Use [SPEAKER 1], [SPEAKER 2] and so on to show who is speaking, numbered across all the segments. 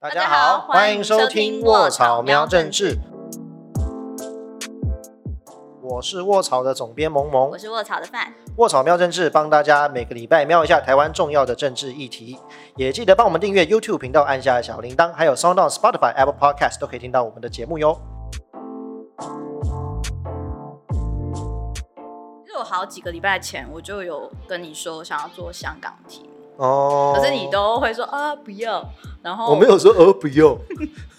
[SPEAKER 1] 大家好，欢迎收听卧草喵政治。我是卧草的总编萌萌
[SPEAKER 2] 我，是卧草的饭。
[SPEAKER 1] 卧草喵政治帮大家每个礼拜瞄一下台湾重要的政治议题，也记得帮我们订阅 YouTube 频道，按下小铃铛，还有 Sound On、Spotify、Apple Podcast 都可以听到我们的节目哟。
[SPEAKER 2] 其实我好几个礼拜前我就有跟你说想要做香港题目，
[SPEAKER 1] 哦，
[SPEAKER 2] 可是你都会说啊不要，然后
[SPEAKER 1] 我没有说呃不用，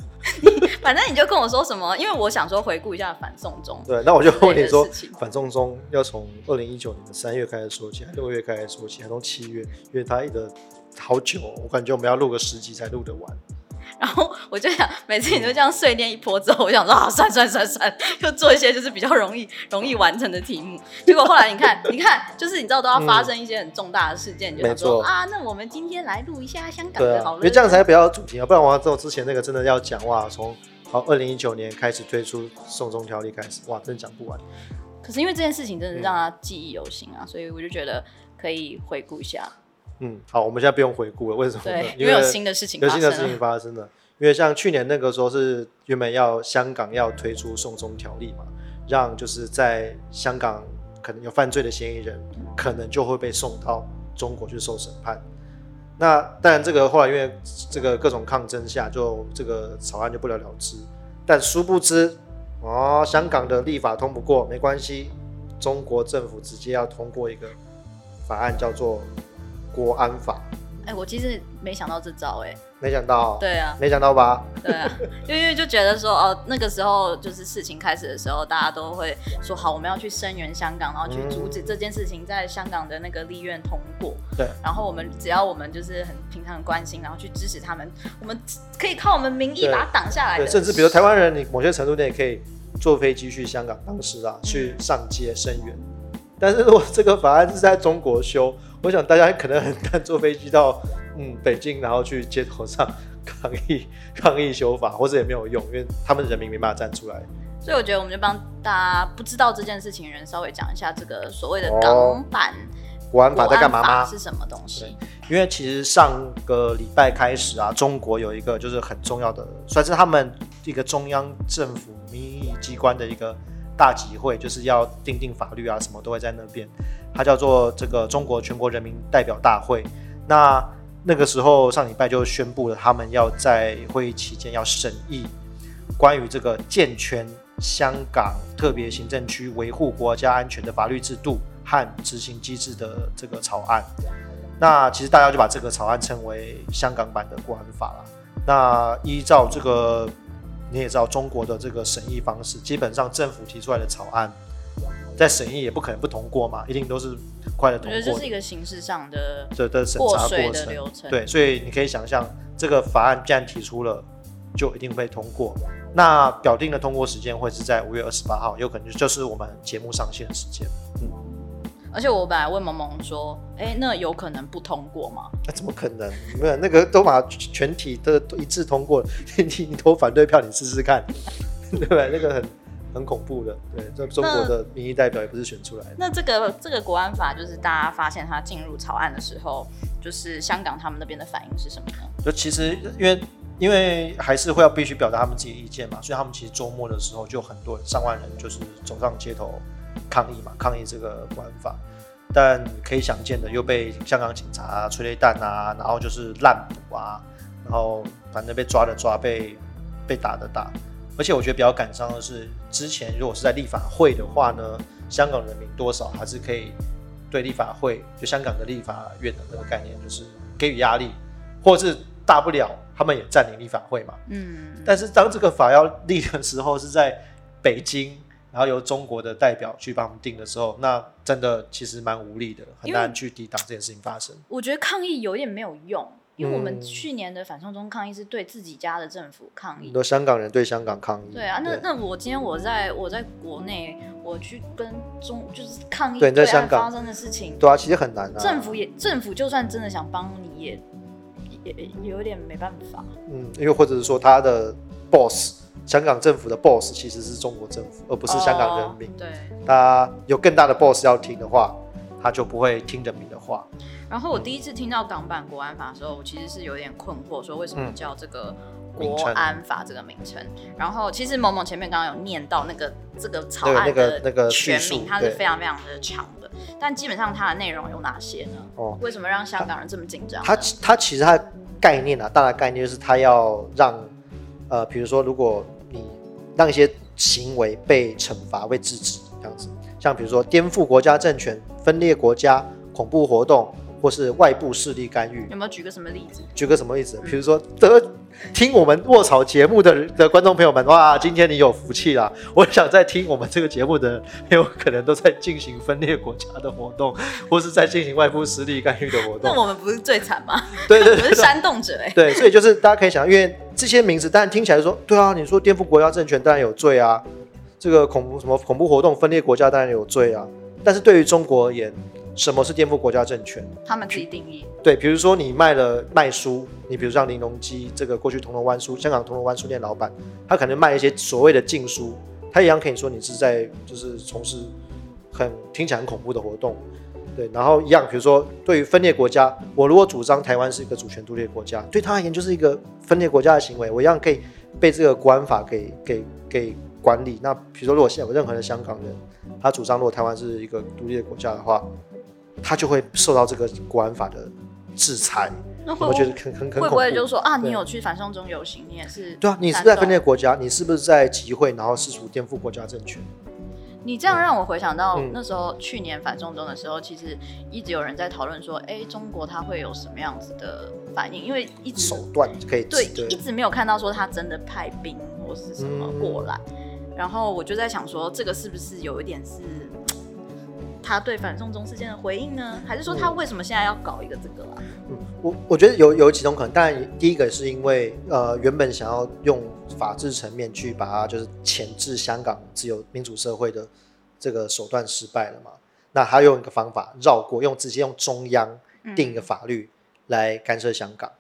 [SPEAKER 2] 反正你就跟我说什么，因为我想说回顾一下反送中，
[SPEAKER 1] 对，那我就问你说反送中要从二零一九年的三月开始说起，还是六月开始说起，还从七月？因为它一直好久哦、我感觉我们要录个十集才录得完。
[SPEAKER 2] 然后我就想每次你都这样碎念一波之后，我想说啊算算算算，就做一些就是比较容易容易完成的题目。结果后来你看，你看，就是你知道都要发生一些很重大的事件，你就想
[SPEAKER 1] 没错
[SPEAKER 2] 说啊，那我们今天来录一下香港的好了，
[SPEAKER 1] 因为这样才比较有主题啊，不然我要之后之前那个真的要讲哇，从好二零一九年开始推出送中条例开始，哇，真的讲不完。
[SPEAKER 2] 可是因为这件事情真的让他记忆犹新啊，所以我就觉得可以回顾一下。
[SPEAKER 1] 嗯，好，我们现在不用回顾了，为什么
[SPEAKER 2] 对？，因
[SPEAKER 1] 因
[SPEAKER 2] 为有新的事情
[SPEAKER 1] 有新的事情。发生了。因为像去年那个时候是原本要香港要推出送中条例嘛，让就是在香港可能有犯罪的嫌疑人，可能就会被送到中国去受审判。那当然，这个后来因为这个各种抗争下，就这个草案就不了了之。但殊不知，哦，香港的立法通不过没关系，中国政府直接要通过一个法案，叫做国安法。
[SPEAKER 2] 哎、我其实没想到这招、哎，
[SPEAKER 1] 没想到，
[SPEAKER 2] 对啊，
[SPEAKER 1] 没想到吧？
[SPEAKER 2] 对啊，因为就觉得说，哦，那个时候就是事情开始的时候，大家都会说，好，我们要去声援香港，然后去阻止这件事情在香港的那个立院通过。
[SPEAKER 1] 对，
[SPEAKER 2] 然后我们只要我们就是很平常的关心，然后去支持他们，我们可以靠我们民意把它挡下来
[SPEAKER 1] 对，
[SPEAKER 2] 的。
[SPEAKER 1] 甚至比如台湾人，你某些程度内也可以坐飞机去香港当时啊，去上街声援。但是如果这个法案是在中国修，我想大家可能很难坐飞机到嗯北京，然后去街头上抗议抗议修法，或者也没有用，因为他们人民没办法站出来。
[SPEAKER 2] 所以我觉得我们就帮大家不知道这件事情的人稍微讲一下这个所谓的
[SPEAKER 1] 哦
[SPEAKER 2] 港版
[SPEAKER 1] 国安法在干嘛吗？
[SPEAKER 2] 是什么东西？
[SPEAKER 1] 因为其实上个礼拜开始啊，中国有一个就是很重要的，算是他们一个中央政府民意机关的一个大集会，就是要定定法律啊，什么都会在那边。它叫做这个中国全国人民代表大会。那那个时候上礼拜就宣布了，他们要在会议期间要审议关于这个健全香港特别行政区维护国家安全的法律制度和执行机制的这个草案。那其实大家就把这个草案称为香港版的国安法啦。那依照这个，你也知道中国的这个审议方式，基本上政府提出来的草案，在审议也不可能不通过嘛，一定都是很快的通过的
[SPEAKER 2] 觉得这是一个形式上的
[SPEAKER 1] 的的审查
[SPEAKER 2] 过
[SPEAKER 1] 程。
[SPEAKER 2] 流程。
[SPEAKER 1] 对，所以你可以想象，这个法案既然提出了，就一定会通过。那表定的通过时间会是在五月二十八号，有可能就是我们节目上线的时间。
[SPEAKER 2] 而且我本来问萌萌说，哎、那有可能不通过吗？
[SPEAKER 1] 那怎么可能？没有那个都把全体的都一致通过，你你你投反对票，你试试看，对不对？那个很很恐怖的。对，这中国的民意代表也不是选出来的。
[SPEAKER 2] 那这个这个国安法，就是大家发现它进入草案的时候，就是香港他们那边的反应是什么呢？
[SPEAKER 1] 就其实因为因为还是会要必须表达他们自己的意见嘛，所以他们其实周末的时候就很多人上万人就是走上街头抗议嘛，抗议这个国安法。但可以想见的，又被香港警察、催泪弹啊，然后就是滥捕啊，然后反正被抓的抓，被被打的打。而且我觉得比较感伤的是，之前如果是在立法会的话呢，香港人民多少还是可以对立法会，就香港的立法院的那个概念，就是给予压力，或是大不了他们也占领立法会嘛。
[SPEAKER 2] 嗯，
[SPEAKER 1] 但是当这个法要立的时候，是在北京，然后由中国的代表去帮我们定的时候，那真的其实蛮无力的，很难去抵挡这件事情发生。
[SPEAKER 2] 我觉得抗议有点没有用，因为我们
[SPEAKER 1] 嗯
[SPEAKER 2] 去年的反送中抗议是对自己家的政府抗议。
[SPEAKER 1] 很多香港人对香港抗议。
[SPEAKER 2] 对啊，那那我今天我在我在国内，我去跟中就是抗议
[SPEAKER 1] 对你在香港
[SPEAKER 2] 发生的事情，
[SPEAKER 1] 对啊，其实很难啊。
[SPEAKER 2] 政府也政府就算真的想帮你也，也也也有点没办法。
[SPEAKER 1] 嗯，因为或者是说他的 boss，香港政府的 boss 其实是中国政府，而不是香港人民
[SPEAKER 2] 哦。对，
[SPEAKER 1] 他有更大的 boss 要听的话，他就不会听人民的话。
[SPEAKER 2] 然后我第一次听到港版国安法的时候，我其实是有点困惑，说为什么
[SPEAKER 1] 嗯
[SPEAKER 2] 叫这个国安法这个名称？然后其实某某前面刚刚有念到那个这个草
[SPEAKER 1] 对
[SPEAKER 2] 案
[SPEAKER 1] 那个那个
[SPEAKER 2] 的全名，它是非常非常的长的，但基本上它的内容有哪些呢？
[SPEAKER 1] 哦，
[SPEAKER 2] 为什么让香港人这么紧张呢？
[SPEAKER 1] 他他其实它的概念啊，大的概念就是它要让呃，比如说如果你让一些行为被惩罚、被制止，这样子，像比如说颠覆国家政权、分裂国家、恐怖活动，或是外部势力干预。
[SPEAKER 2] 有没有举个什么例子？
[SPEAKER 1] 举个什么例子？比如说得听我们卧槽节目的的观众朋友们，哇，今天你有福气啦！我想在听我们这个节目的人，很有可能都在进行分裂国家的活动，或是在进行外部势力干预的活动。
[SPEAKER 2] 那我们不是最惨吗？
[SPEAKER 1] 对对
[SPEAKER 2] 我们
[SPEAKER 1] 对
[SPEAKER 2] 是煽动者哎、
[SPEAKER 1] 对，所以就是大家可以想，因为这些名字，当然听起来说，对啊，你说颠覆国家政权当然有罪啊，这个恐怖什么恐怖活动分裂国家当然有罪啊。但是对于中国而言，什么是颠覆国家政权？
[SPEAKER 2] 他们自己定义。
[SPEAKER 1] 对，比如说你卖了卖书，你比如像林隆基这个过去铜锣湾书，香港铜锣湾书店老板，他可能卖一些所谓的禁书，他一样可以说你是在就是从事很听起来很恐怖的活动。对，然后一样，比如说对于分裂国家，我如果主张台湾是一个主权独立的国家，对他而言就是一个分裂国家的行为，我一样可以被这个国安法给给给管理。那比如说，如果现在有任何的香港人，他主张如果台湾是一个独立的国家的话，他就会受到这个国安法的制裁。
[SPEAKER 2] 那会
[SPEAKER 1] 我觉得很很很恐怖。
[SPEAKER 2] 会不会就是说啊，你有去反送中游行，你也是
[SPEAKER 1] 对啊，你是在分裂国家，你是不是在集会，然后试图颠覆国家政权？
[SPEAKER 2] 你这样让我回想到
[SPEAKER 1] 嗯
[SPEAKER 2] 那时候去年反送中的时候，其实一直有人在讨论说，哎，中国它会有什么样子的反应？因为一直
[SPEAKER 1] 手段可以
[SPEAKER 2] 对
[SPEAKER 1] 对
[SPEAKER 2] 一直没有看到说他真的派兵或是什么
[SPEAKER 1] 嗯
[SPEAKER 2] 过来，然后我就在想说，这个是不是有一点是他对反送中事件的回应呢？还是说他为什么现在要搞一个这个啊？
[SPEAKER 1] 嗯，我我觉得有有几种可能，当然第一个是因为呃原本想要用法治层面去把它就是钳制香港自由民主社会的这个手段失败了嘛，那他用一个方法绕过，用直接用中央
[SPEAKER 2] 嗯
[SPEAKER 1] 定一个法律来干涉香港，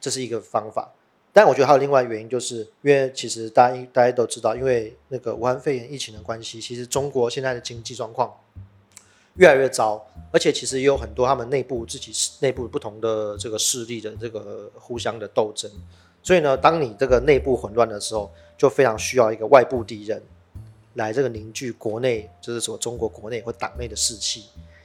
[SPEAKER 1] 这是一个方法。但我觉得还有另外一个原因，就是因为其实大家大家都知道，因为那个武汉肺炎疫情的关系，其实中国现在的经济状况越来越糟，而且其实也有很多他们内部自己内部不同的这个势力的这个互相的斗争。所以呢，当你这个内部混乱的时候，就非常需要一个外部敌人来这个凝聚国内，就是说中国国内或党内的士气，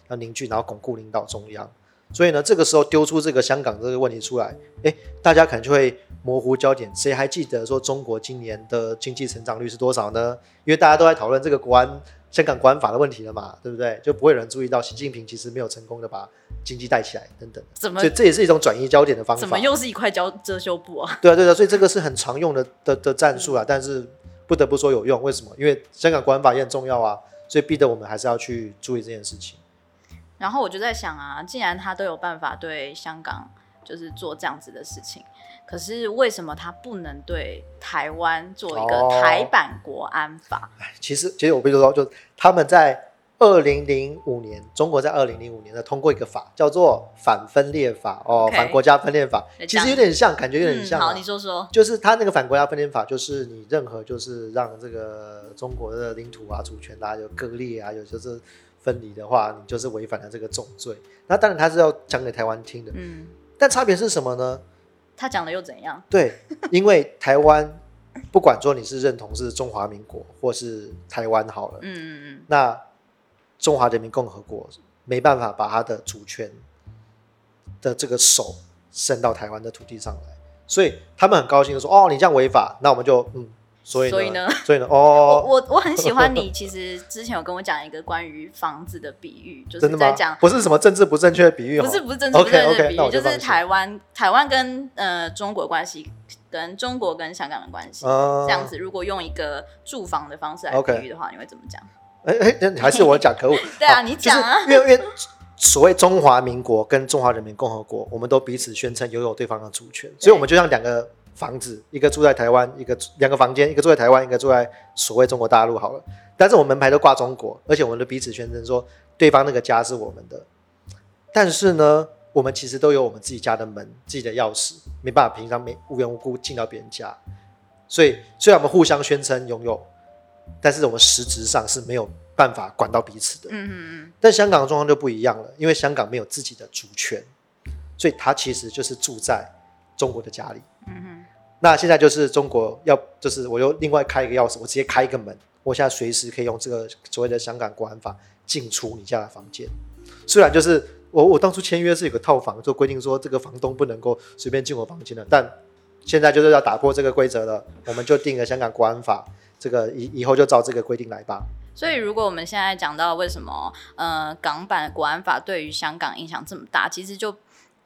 [SPEAKER 1] 要凝聚，然后巩固领导中央。所以呢，这个时候丢出这个香港这个问题出来，诶，大家可能就会模糊焦点。谁还记得说中国今年的经济成长率是多少呢？因为大家都在讨论这个国安香港国安法的问题了嘛，对不对？就不会有人注意到习近平其实没有成功的把经济带起来等等。
[SPEAKER 2] 怎么
[SPEAKER 1] 所以这也是一种转移焦点的方法。
[SPEAKER 2] 怎么又是一块胶遮羞布 啊？
[SPEAKER 1] 对啊，对啊，所以这个是很常用的的的战术啊，但是不得不说有用，为什么？因为香港国安法也很重要啊，所以逼得我们还是要去注意这件事情。
[SPEAKER 2] 然后我就在想啊，既然他都有办法对香港就是做这样子的事情，可是为什么他不能对台湾做一个
[SPEAKER 1] 哦
[SPEAKER 2] 台版国安法？
[SPEAKER 1] 其实，其实我必须说，就他们在二零零五年，中国在二零零五年呢通过一个法，叫做反分裂法哦反国家分裂法，其实有点像，感觉有点像、
[SPEAKER 2] 好，你说说。
[SPEAKER 1] 就是他那个反国家分裂法，就是你任何就是让这个中国的领土啊、主权啊有割裂啊，有就是分离的话，你就是违反了这个重罪。那当然他是要讲给台湾听的，
[SPEAKER 2] 嗯，
[SPEAKER 1] 但差别是什么呢？
[SPEAKER 2] 他讲的又怎样？
[SPEAKER 1] 对，因为台湾不管说你是认同是中华民国或是台湾好了，
[SPEAKER 2] 嗯嗯嗯，
[SPEAKER 1] 那中华人民共和国没办法把他的主权的这个手伸到台湾的土地上来，所以他们很高兴的说：“哦，你这样违法，那我们就嗯，所以呢，
[SPEAKER 2] 所以呢
[SPEAKER 1] 所以呢，哦，
[SPEAKER 2] 我我很喜欢你，其实之前有跟我讲一个关于房子的比喻，就是在讲？
[SPEAKER 1] 不是什么政治不正确的比喻哦，
[SPEAKER 2] 不是不是政治不正确的比喻，就是台湾台湾跟呃中国关系，跟中国跟香港的关系。
[SPEAKER 1] 嗯
[SPEAKER 2] 这样子，如果用一个住房的方式来比喻的话，你会怎么讲？
[SPEAKER 1] 哎哎，那还是我讲可恶。
[SPEAKER 2] 对啊你讲啊
[SPEAKER 1] 就是因为因为所谓中华民国跟中华人民共和国，我们都彼此宣称拥有对方的主权，所以我们就像两个房子，一个住在台湾，一个两个房间，一个住在台湾，一个住在所谓中国大陆好了。但是我们门牌都挂中国，而且我们都彼此宣称说对方那个家是我们的。但是呢，我们其实都有我们自己家的门、自己的钥匙，没办法平常没无缘无故进到别人家。所以虽然我们互相宣称拥有，但是我们实质上是没有办法管到彼此的。
[SPEAKER 2] 嗯嗯嗯，
[SPEAKER 1] 但香港的状况就不一样了，因为香港没有自己的主权，所以他其实就是住在中国的家里。
[SPEAKER 2] 嗯哼，
[SPEAKER 1] 那现在就是中国要，就是我又另外开一个钥匙，我直接开一个门，我现在随时可以用这个所谓的香港国安法进出你家的房间。虽然就是我我当初签约是有个套房，就规定说这个房东不能够随便进我房间的，但现在就是要打破这个规则了，我们就定了香港国安法，这个以以后就照这个规定来吧。
[SPEAKER 2] 所以如果我们现在讲到为什么呃港版国安法对于香港影响这么大，其实就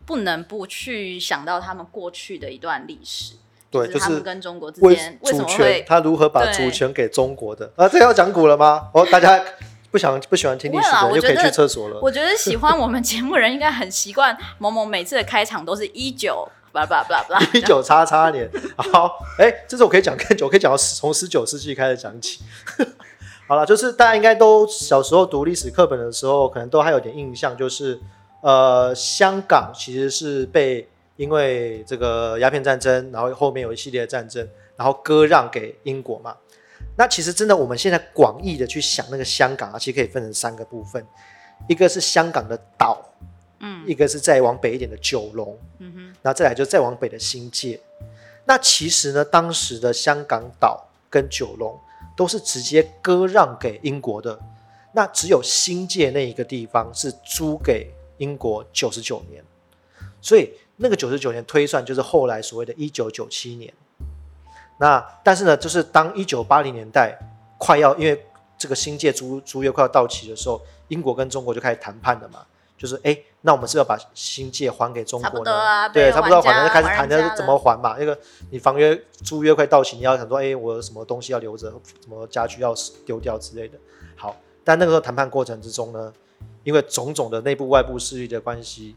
[SPEAKER 2] 不能不去想到他们过去的一段历史。
[SPEAKER 1] 对，
[SPEAKER 2] 就
[SPEAKER 1] 就是是
[SPEAKER 2] 他们跟中国之
[SPEAKER 1] 为
[SPEAKER 2] 间为什么会，
[SPEAKER 1] 他如何把主权给中国的啊？这要讲古了吗？哦，大家不想不喜欢听历史的，又可以去厕所了。
[SPEAKER 2] 我觉得喜欢我们节目人应该很习惯某某每次的开场都是一九巴拉巴拉巴拉巴拉，
[SPEAKER 1] 一九叉叉年，好，哎，这次我可以讲更久，我可以讲到十从十九世纪开始讲起。好了，就是大家应该都小时候读历史课本的时候，可能都还有点印象，就是呃，香港其实是被因为这个鸦片战争，然后后面有一系列的战争，然后割让给英国嘛。那其实真的，我们现在广义的去想那个香港啊，其实可以分成三个部分，一个是香港的岛，
[SPEAKER 2] 嗯
[SPEAKER 1] 一个是再往北一点的九龙，
[SPEAKER 2] 嗯哼，
[SPEAKER 1] 那再来就再往北的新界。那其实呢，当时的香港岛跟九龙都是直接割让给英国的，那只有新界那一个地方是租给英国九十九年，所以那个九十九年推算就是后来所谓的一九九七年。那但是呢，就是当一九八零年代快要因为这个新界租租约快要到期的时候，英国跟中国就开始谈判了嘛，就是哎，那我们是要把新界还给中国呢？
[SPEAKER 2] 啊，
[SPEAKER 1] 对，
[SPEAKER 2] 被
[SPEAKER 1] 差不多要还
[SPEAKER 2] 玩
[SPEAKER 1] 了，就开始谈的是怎么还嘛。那个你房约租约快到期，你要想说，哎，我有什么东西要留着，什么家具要丢掉之类的。好，但那个时候谈判过程之中呢，因为种种的内部外部势力的关系，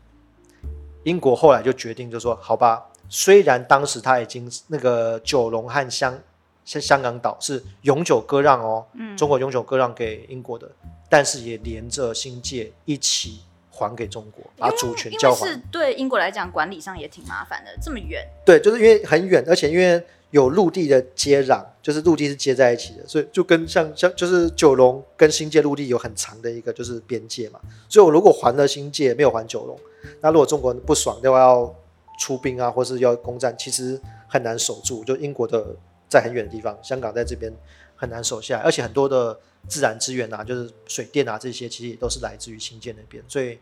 [SPEAKER 1] 英国后来就决定就说，好吧，虽然当时他已经那个九龙和香香香港岛是永久割让哦，
[SPEAKER 2] 嗯
[SPEAKER 1] 中国永久割让给英国的，但是也连着新界一起还给中国，把主权交还。
[SPEAKER 2] 是对英国来讲管理上也挺麻烦的，这么远，
[SPEAKER 1] 对，就是因为很远，而且因为有陆地的接壤，就是陆地是接在一起的，所以就跟像像就是九龙跟新界陆地有很长的一个就是边界嘛。所以我如果还了新界，没有还九龙，那如果中国人不爽，就要出兵啊，或是要攻占，其实很难守住。就英国的在很远的地方，香港在这边很难守下来，而且很多的自然资源啊，就是水电啊这些，其实也都是来自于新建那边，所以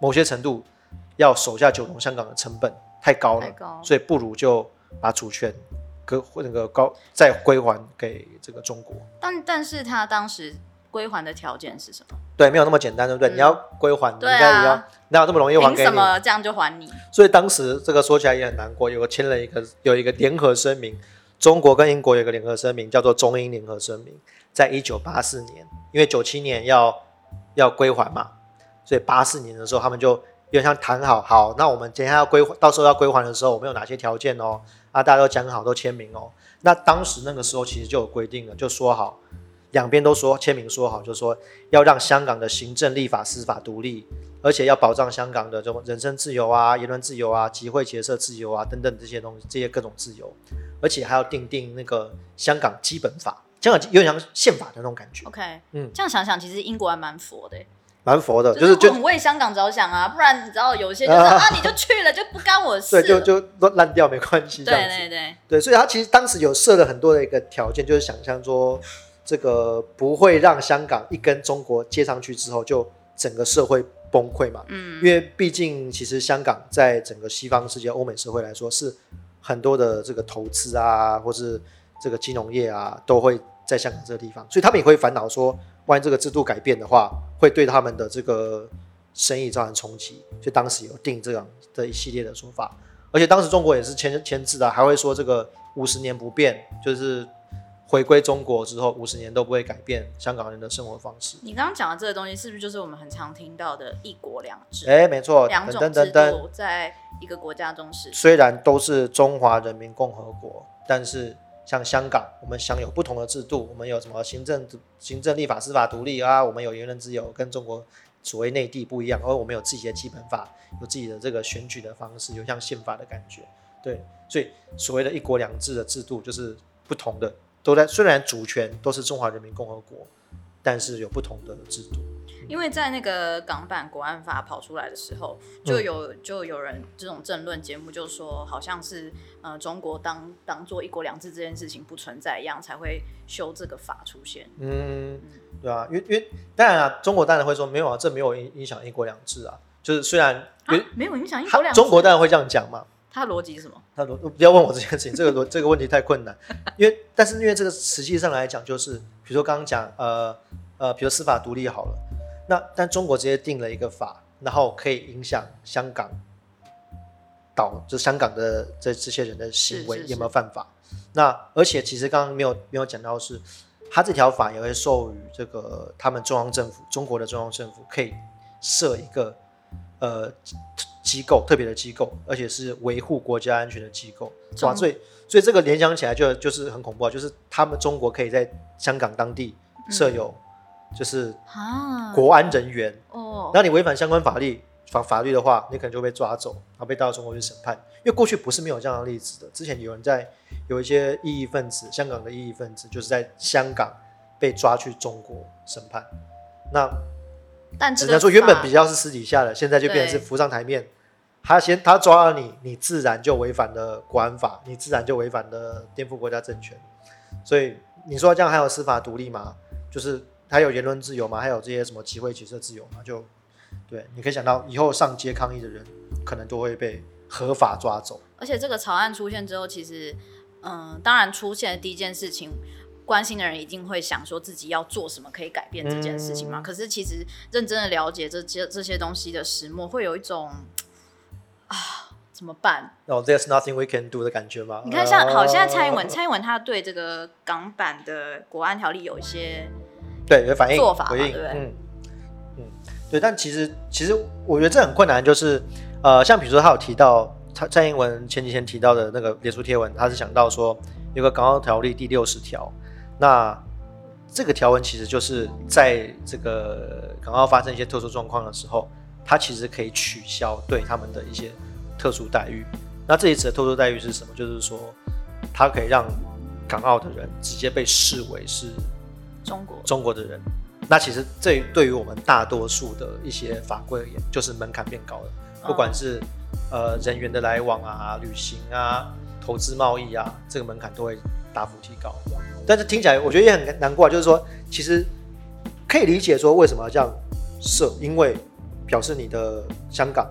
[SPEAKER 1] 某些程度要守下九龙香港的成本太高了，
[SPEAKER 2] 高。
[SPEAKER 1] 所以不如就把主权割那个高再归还给这个中国。
[SPEAKER 2] 但但是他当时归还的条件是什么？
[SPEAKER 1] 对，没有那么简单，对不对？
[SPEAKER 2] 嗯
[SPEAKER 1] 你要归还，你应
[SPEAKER 2] 对啊
[SPEAKER 1] 该也要哪有这么容易还
[SPEAKER 2] 凭
[SPEAKER 1] 给你？
[SPEAKER 2] 什么这样就还你？
[SPEAKER 1] 所以当时这个说起来也很难过，有个签了一个有一个联合声明，中国跟英国有一个联合声明，叫做中英联合声明，在一九八四年，因为九七年要要归还嘛，所以八四年的时候他们就有点像谈好，好，那我们等下要归还，到时候要归还的时候，我们有哪些条件哦？啊，大家都讲好，都签名哦。那当时那个时候其实就有规定了，就说好，两边都说签名说好，就说要让香港的行政、立法、司法独立，而且要保障香港的这种人身自由啊、言论自由啊、集会结社自由啊等等这些东西，这些各种自由，而且还要定定那个香港基本法，香港有点像宪法的那种感觉
[SPEAKER 2] ，OK，
[SPEAKER 1] 嗯。
[SPEAKER 2] 这样想想，其实英国还蛮佛的欸，
[SPEAKER 1] 蛮佛的，
[SPEAKER 2] 就
[SPEAKER 1] 就是就
[SPEAKER 2] 很为香港着想啊，不然你知道有些就是
[SPEAKER 1] 啊。
[SPEAKER 2] 啊，你就去了就不干我事。
[SPEAKER 1] 对，就就都烂掉没关系
[SPEAKER 2] 对对，对，
[SPEAKER 1] 所以他其实当时有设了很多的一个条件，就是想象说，这个不会让香港一跟中国接上去之后，就整个社会崩溃嘛。
[SPEAKER 2] 嗯。
[SPEAKER 1] 因为毕竟其实香港在整个西方世界、欧美社会来说，是很多的这个投资啊，或是这个金融业啊，都会在香港这个地方，所以他们也会烦恼说，万一这个制度改变的话，会对他们的这个生意造成冲击。所以当时有定这样的一系列的说法，而且当时中国也是签签字的，还会说这个五十年不变，就是回归中国之后五十年都不会改变香港人的生活方式。
[SPEAKER 2] 你刚刚讲的这个东西，是不是就是我们很常听到的一国两制？
[SPEAKER 1] 哎，没错，
[SPEAKER 2] 两
[SPEAKER 1] 等
[SPEAKER 2] 种制。度在一个国家中是。
[SPEAKER 1] 虽然都是中华人民共和国，但是像香港，我们享有不同的制度，我们有什么行政、行政、立法、司法独立啊，我们有言论自由，跟中国所谓内地不一样，而我们有自己的基本法，有自己的这个选举的方式，有像宪法的感觉，对，所以所谓的一国两制的制度就是不同的，都在虽然主权都是中华人民共和国，但是有不同的制度。
[SPEAKER 2] 因为在那个港版国安法跑出来的时候，就有就有人这种政论节目就说，好像是呃中国当当做一国两制这件事情不存在一样，才会修这个法出现。
[SPEAKER 1] 嗯，对啊，因为因为当然啊，中国当然会说没有啊，这没有影影响一国两制啊。就是虽然
[SPEAKER 2] 啊没有影响一国两制，
[SPEAKER 1] 中国当然会这样讲嘛，
[SPEAKER 2] 他的逻辑是什么？
[SPEAKER 1] 他逻不要问我这件事情，这个逻这个问题太困难，因为但是因为这个实际上来讲，就是比如说刚刚讲呃呃，比如司法独立好了，那但中国直接定了一个法，然后可以影响香港岛，就香港的这这些人的行为有没有犯法？那而且其实刚刚没有没有讲到是，他这条法也会授予这个他们中央政府，中国的中央政府可以设一个呃机构特别的机构，而且是维护国家安全的机构。哇，
[SPEAKER 2] 中
[SPEAKER 1] 所以所以这个联想起来就就是很恐怖啊，就是他们中国可以在香港当地设有就是
[SPEAKER 2] 啊，
[SPEAKER 1] 国安人员，
[SPEAKER 2] 哦，
[SPEAKER 1] 然后你违反相关法律法法律的话，你可能就被抓走，然后被带到中国去审判。因为过去不是没有这样的例子的，之前有人在有一些异议分子，香港的异议分子就是在香港被抓去中国审判。那
[SPEAKER 2] 但
[SPEAKER 1] 只能说原本比较是私底下的，现在就变成是浮上台面。他先他抓了你，你自然就违反了国安法，你自然就违反了颠覆国家政权。所以你说这样还有司法独立吗？就是还有言论自由吗？还有这些什么集会结社自由吗？就对，你可以想到以后上街抗议的人，可能都会被合法抓走。
[SPEAKER 2] 而且这个草案出现之后，其实，嗯，当然出现的第一件事情，关心的人一定会想说自己要做什么可以改变这件事情嘛。
[SPEAKER 1] 嗯
[SPEAKER 2] 可是其实认真的了解这些这些东西的始末，会有一种 啊怎么办？
[SPEAKER 1] 然后 there's nothing we can do 的感觉吗？
[SPEAKER 2] 你看像好，现在蔡英文，
[SPEAKER 1] 呃
[SPEAKER 2] 蔡英文他对这个港版的国安条例有一些
[SPEAKER 1] 对有反应
[SPEAKER 2] 做法
[SPEAKER 1] 回应，
[SPEAKER 2] 对对
[SPEAKER 1] 嗯嗯，对。但其实其实我觉得这很困难，就是呃，像比如说他有提到蔡蔡英文前几天提到的那个脸书贴文，他是想到说有个港澳条例第六十条，那这个条文其实就是在这个港澳发生一些特殊状况的时候，它其实可以取消对他们的一些特殊待遇。那这一次的特殊待遇是什么？就是说，它可以让港澳的人直接被视为是
[SPEAKER 2] 中国
[SPEAKER 1] 中国的人。那其实这对于我们大多数的一些法规而言，就是门槛变高了，不管是呃人员的来往啊、旅行啊、投资贸易啊，这个门槛都会大幅提高。但是听起来我觉得也很难过啊，就是说其实可以理解说为什么要这样设，因为表示你的香港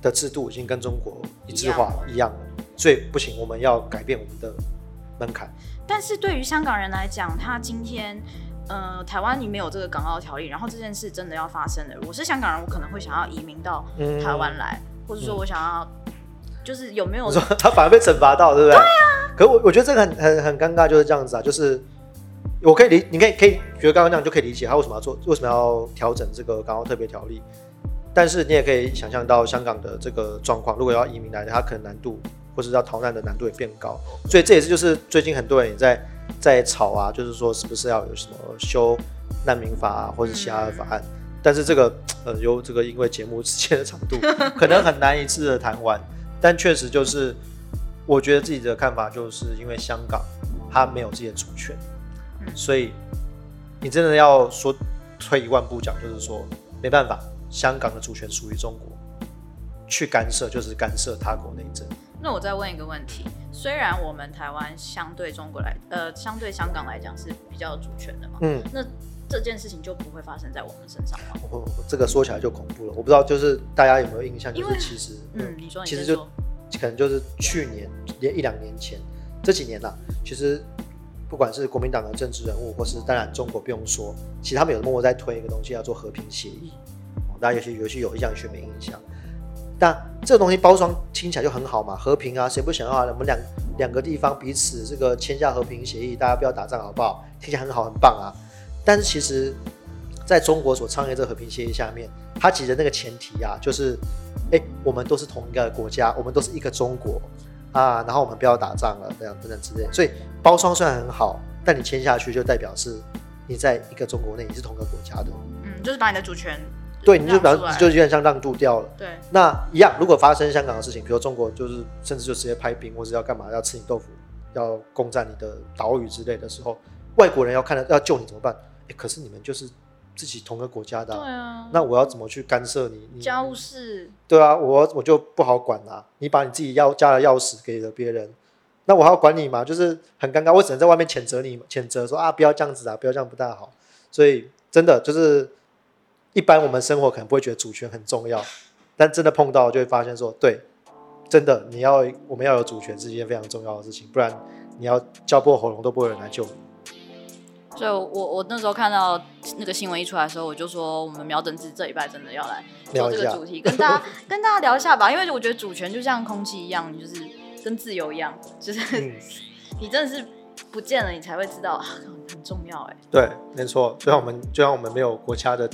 [SPEAKER 1] 的制度已经跟中国一致化一样了，所以不行，我们要改变我们的门槛。
[SPEAKER 2] 但是对于香港人来讲，他今天，呃，台湾你没有这个港澳条例，然后这件事真的要发生了，我是香港人，我可能会想要移民到
[SPEAKER 1] 嗯
[SPEAKER 2] 台湾来，或者说我想要，就是有没有
[SPEAKER 1] 说他反而被惩罚到，对不对？对啊。可是我我觉得这个很很很尴尬，就是这样子啊，就是我可以理，你可以可以觉得刚刚那样就可以理解他为什么要做，为什么要调整这个港澳特别条例。但是你也可以想象到香港的这个状况，如果要移民来的，他可能难度或是要逃难的难度也变高。所以这也是就是最近很多人也在在吵啊，就是说是不是要有什么修难民法啊，或者其他的法案。但是这个呃，由这个因为节目时间的长度，可能很难一次的谈完。但确实就是，我觉得自己的看法就是因为香港它没有自己的主权，
[SPEAKER 2] 嗯
[SPEAKER 1] 所以你真的要说退一万步讲，就是说没办法，香港的主权属于中国，去干涉就是干涉他国内政。
[SPEAKER 2] 那我再问一个问题，虽然我们台湾相对中国来，呃，相对香港来讲是比较主权的嘛，
[SPEAKER 1] 嗯，
[SPEAKER 2] 那这件事情就不会发生在我们身上吗？
[SPEAKER 1] 我这个说起来就恐怖了，我不知道就是大家有没有印象，就是其实
[SPEAKER 2] 嗯，你说你
[SPEAKER 1] 其实就，可能就是去年连一两年前这几年啦、其实不管是国民党的政治人物，或是当然中国不用说，其实他们有默默在推一个东西叫做和平协议，哦大家有些有些有印象，有些没印象。但这个东西包装听起来就很好嘛，和平啊，谁不想要啊？我们两两个地方彼此这个签下和平协议，大家不要打仗好不好？听起来很好，很棒啊。但是其实在中国所倡议这个和平协议下面，它其实那个前提啊，就是，哎，我们都是同一个国家，我们都是一个中国啊，然后我们不要打仗了，这样等等之类。所以包装虽然很好，但你签下去就代表是你在一个中国内，你是同个国家的，
[SPEAKER 2] 嗯，就是把你的主权
[SPEAKER 1] 对，你就表
[SPEAKER 2] 让出来
[SPEAKER 1] 就有点像让渡掉了。
[SPEAKER 2] 对，
[SPEAKER 1] 那一样，如果发生香港的事情，比如中国就是甚至就直接派兵，或者要干嘛要吃你豆腐，要攻占你的岛屿之类的时候，外国人要看到要救你怎么办？哎，可是你们就是自己同个国家的、
[SPEAKER 2] 对啊，
[SPEAKER 1] 那我要怎么去干涉你？你
[SPEAKER 2] 家务事
[SPEAKER 1] 对啊，我我就不好管啊、你把你自己要家的钥匙给了别人，那我还要管你吗？就是很尴尬，我只能在外面谴责你，谴责说啊，不要这样子啊，不要这样不大好。所以真的就是，一般我们生活可能不会觉得主权很重要，但真的碰到就会发现说，对，真的你要我们要有主权是一件非常重要的事情，不然你要叫破喉咙都不会有人来救你。
[SPEAKER 2] 所以我我那时候看到那个新闻一出来的时候，我就说我们苗政治这一拜真的要来做
[SPEAKER 1] 聊
[SPEAKER 2] 这个主题，跟大家 跟大家聊一下吧，因为我觉得主权就像空气一样，就是跟自由一样，就是、
[SPEAKER 1] 嗯，
[SPEAKER 2] 你真的是不见了，你才会知道啊很很重要哎。
[SPEAKER 1] 对，没错，就像我们就像我们没有国家的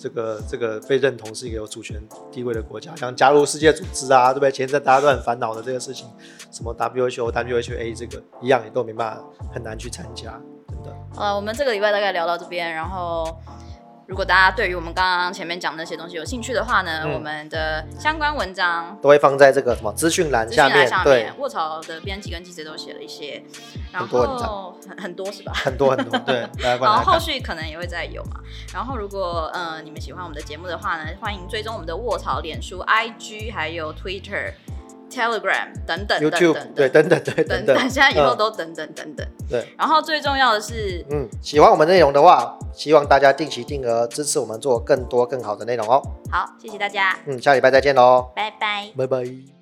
[SPEAKER 1] 这个这个被认同是一个有主权地位的国家，像加入世界组织啊，对不对？前一阵大家都很烦恼的这个事情，什么 WHO、WHA 这个一样也都没办法很难去参加，真的。
[SPEAKER 2] 呃，我们这个礼拜大概聊到这边，然后如果大家对于我们刚刚前面讲的那些东西有兴趣的话呢，
[SPEAKER 1] 嗯
[SPEAKER 2] 我们的相关文章
[SPEAKER 1] 都会放在这个什么资讯栏下面，对
[SPEAKER 2] 面，，卧槽的编辑跟记者都写了一些，然
[SPEAKER 1] 很多
[SPEAKER 2] 很很多是吧？
[SPEAKER 1] 很多很多，对，
[SPEAKER 2] 然后后。续可能也会再有嘛。然后如果呃你们喜欢我们的节目的话呢，欢迎追踪我们的卧槽、脸书、IG 还有 Twitter、Telegram 等等等
[SPEAKER 1] YouTube
[SPEAKER 2] 等
[SPEAKER 1] 对，等等对
[SPEAKER 2] 等
[SPEAKER 1] 等等，
[SPEAKER 2] 等，现在以后
[SPEAKER 1] 嗯
[SPEAKER 2] 都等等等等。
[SPEAKER 1] 对，
[SPEAKER 2] 然后最重要的是，
[SPEAKER 1] 嗯，喜欢我们内容的话，希望大家定期定额支持我们做更多更好的内容哦。
[SPEAKER 2] 好，谢谢大家，
[SPEAKER 1] 嗯，下礼拜再见喽，
[SPEAKER 2] 拜拜。
[SPEAKER 1] 拜拜。